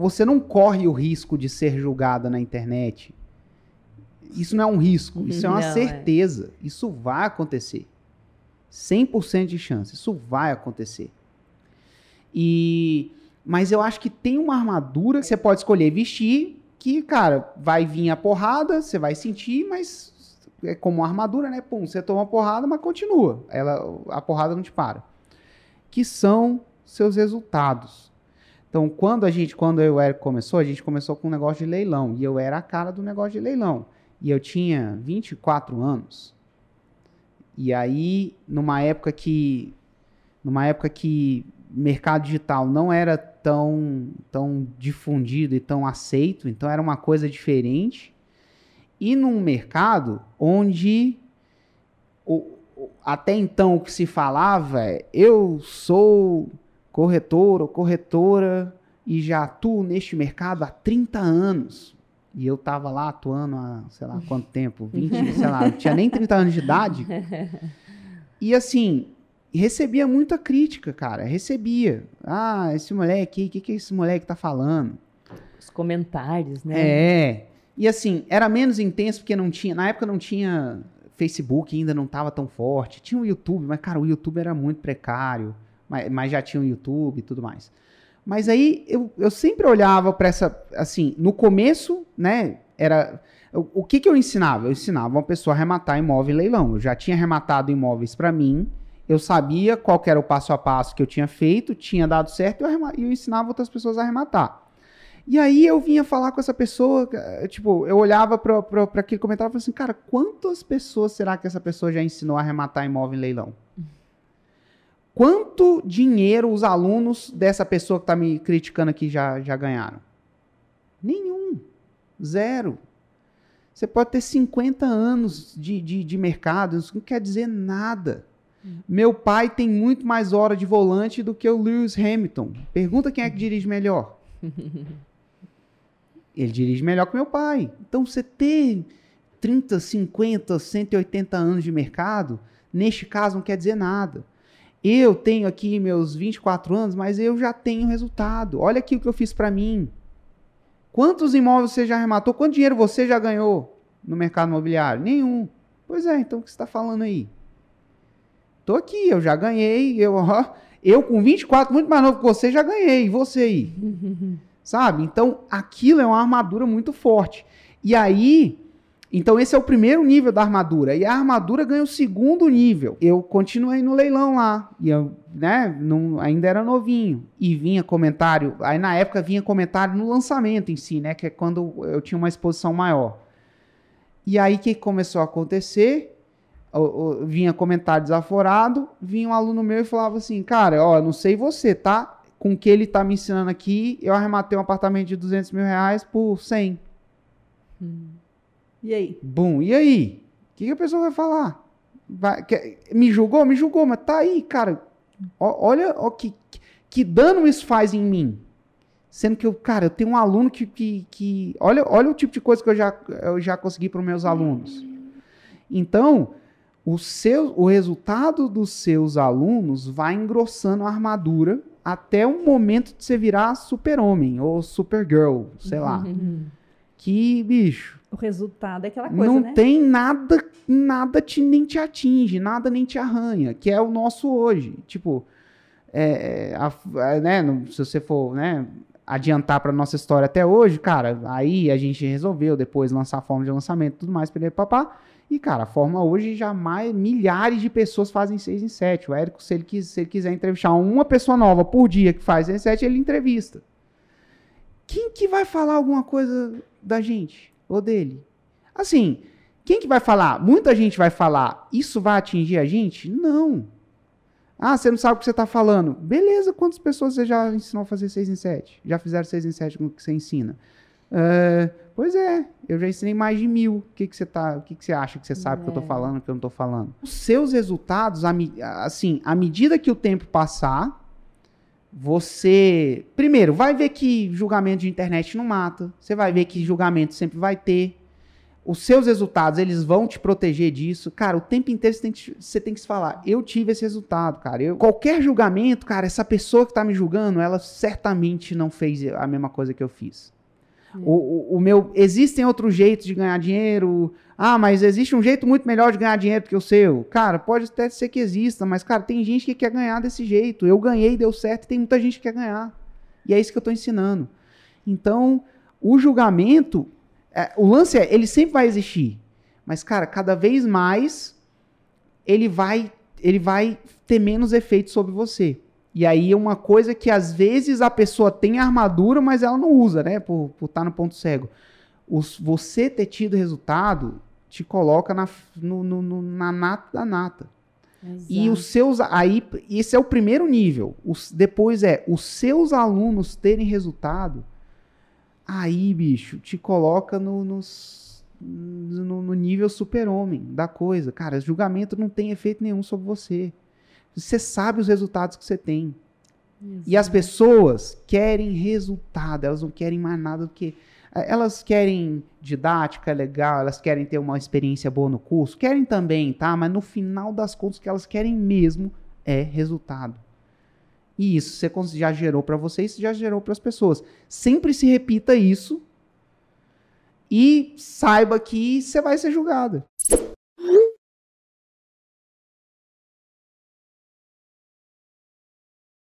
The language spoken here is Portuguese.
você não corre o risco de ser julgada na internet. Isso não é um risco, isso é uma Não, é. certeza. Isso vai acontecer. 100% de chance, isso vai acontecer. E mas eu acho que tem uma armadura que você pode escolher vestir, que, cara, vai vir a porrada, você vai sentir, mas é como uma armadura, né? Pum, você toma uma porrada, mas continua. Ela, a porrada não te para. Que são seus resultados. Então, quando a gente, quando eu e Eric começou, a gente começou com um negócio de leilão. E eu era a cara do negócio de leilão. E eu tinha 24 anos. E aí, numa época que. Numa época que mercado digital não era tão, tão difundido e tão aceito, então era uma coisa diferente. E num mercado onde o- até então o que se falava é eu sou corretor ou corretora e já atuo neste mercado há 30 anos. E eu tava lá atuando há, sei lá, quanto tempo? 20, sei lá, não tinha nem 30 anos de idade. E assim, recebia muita crítica, cara. Recebia. Ah, esse moleque, o que, que esse moleque tá falando? Os comentários, né? É. E assim, era menos intenso porque não tinha. Na época não tinha Facebook, ainda não tava tão forte. Tinha o YouTube, mas, cara, o YouTube era muito precário. Mas, mas já tinha o YouTube e tudo mais. Mas aí eu, eu sempre olhava para essa. Assim, no começo, né? Era. O, que, que eu ensinava? Eu ensinava uma pessoa a arrematar imóvel em leilão. Eu já tinha arrematado imóveis para mim. Eu sabia qual era o passo a passo que eu tinha feito, tinha dado certo e eu, eu ensinava outras pessoas a arrematar. E aí eu vinha falar com essa pessoa, eh, tipo, eu olhava para aquele comentário e falava assim, cara, quantas pessoas será que essa pessoa já ensinou a arrematar imóvel em leilão? Quanto dinheiro os alunos dessa pessoa que está me criticando aqui já, já ganharam? Nenhum. Zero. Você pode ter 50 anos de, de, de mercado, isso não quer dizer nada. Meu pai tem muito mais hora de volante do que o Lewis Hamilton. Pergunta quem é que dirige melhor. Ele dirige melhor que meu pai. Então, você ter 30, 50, 180 anos de mercado, neste caso, não quer dizer nada. Eu tenho aqui meus 24 anos, mas eu já tenho resultado. Olha aqui o que eu fiz para mim. Quantos imóveis você já arrematou? Quanto dinheiro você já ganhou no mercado imobiliário? Nenhum. Pois é, então o que você está falando aí? Tô aqui, eu já ganhei. Eu, eu com 24, muito mais novo que você, já ganhei. E você aí? Sabe? Então, aquilo é uma armadura muito forte. E aí, então esse é o primeiro nível da armadura. E a armadura ganha o segundo nível. Eu continuei no leilão lá. E eu, né, não, ainda era novinho. E vinha comentário. Aí na época vinha comentário no lançamento em si, né? Que é quando eu tinha uma exposição maior. E aí o que começou a acontecer? O- o- vinha comentário desaforado, vinha um aluno meu e falava assim, cara, ó, não sei você, tá? Com o que ele tá me ensinando aqui, eu arrematei um apartamento de 200 mil reais por 100. E aí? Bum, e aí? O que, que a pessoa vai falar? Vai- que- me julgou? Me julgou, mas tá aí, cara. Ó- olha ó, que, que dano isso faz em mim. Sendo que eu, cara, eu tenho um aluno que. que, que- olha, olha o tipo de coisa que eu já, eu já consegui para os meus alunos. Então, o, seu, o resultado dos seus alunos vai engrossando a armadura até o momento de você virar super-homem ou super-girl, sei lá. Que, bicho, O resultado é aquela coisa, não né? tem nada, nada te, nem te atinge, nada nem te arranha, que é o nosso hoje. Tipo, é, a- a- né, se você for né, adiantar para nossa história até hoje, cara, aí a gente resolveu depois lançar a forma de lançamento e tudo mais, perder papá. E, cara, a forma hoje já mais milhares de pessoas fazem 6 em 7. O Érico, se ele, quis- se ele quiser entrevistar uma pessoa nova por dia que faz 6 em 7, ele entrevista. Quem que vai falar alguma coisa da gente ou dele? Assim, quem que vai falar? Muita gente vai falar, isso vai atingir a gente? Não. Ah, você não sabe o que você está falando. Beleza, quantas pessoas você já ensinou a fazer 6 em 7? Já fizeram 6 em 7 com o que você ensina? É, pois é, eu já ensinei mais de mil. O que, que você tá, o que, que você acha que você sabe que eu tô falando, que eu não tô falando? Os seus resultados, assim, à medida que o tempo passar, você. Primeiro, vai ver que julgamento de internet não mata. Você vai ver que julgamento sempre vai ter. os seus resultados, eles vão te proteger disso. Cara, o tempo inteiro você tem que, você tem que se falar, eu tive esse resultado, cara. Eu, qualquer julgamento, cara, essa pessoa que tá me julgando, ela certamente não fez a mesma coisa que eu fiz. O, o, o, meu, existem outros jeitos de ganhar dinheiro. Ah, mas existe um jeito muito melhor de ganhar dinheiro do que o seu. Cara, pode até ser que exista, mas, cara, tem gente que quer ganhar desse jeito. Eu ganhei, deu certo, e tem muita gente que quer ganhar. E é isso que eu estou ensinando. Então, o julgamento, é, o lance é, ele sempre vai existir. Mas, cara, cada vez mais ele vai, ele vai ter menos efeito sobre você. E aí é uma coisa que às vezes a pessoa tem armadura, mas ela não usa, né? Por estar tá no ponto cego. Os, você ter tido resultado te coloca na, no, no, na nata da nata. Exato. E os seus. Aí, esse é o primeiro nível. Os, depois é os seus alunos terem resultado. Aí, bicho, te coloca no, nos, no, no nível super-homem da coisa. Cara, julgamento não tem efeito nenhum sobre você. Você sabe os resultados que você tem. Exato. E as pessoas querem resultado, elas não querem mais nada do que. Eh, elas querem didática legal, elas querem ter uma experiência boa no curso, querem também, tá? Mas no final das contas, o que elas querem mesmo é resultado. E isso você já gerou para você, isso já gerou para as pessoas. Sempre se repita isso e saiba que você vai ser julgado.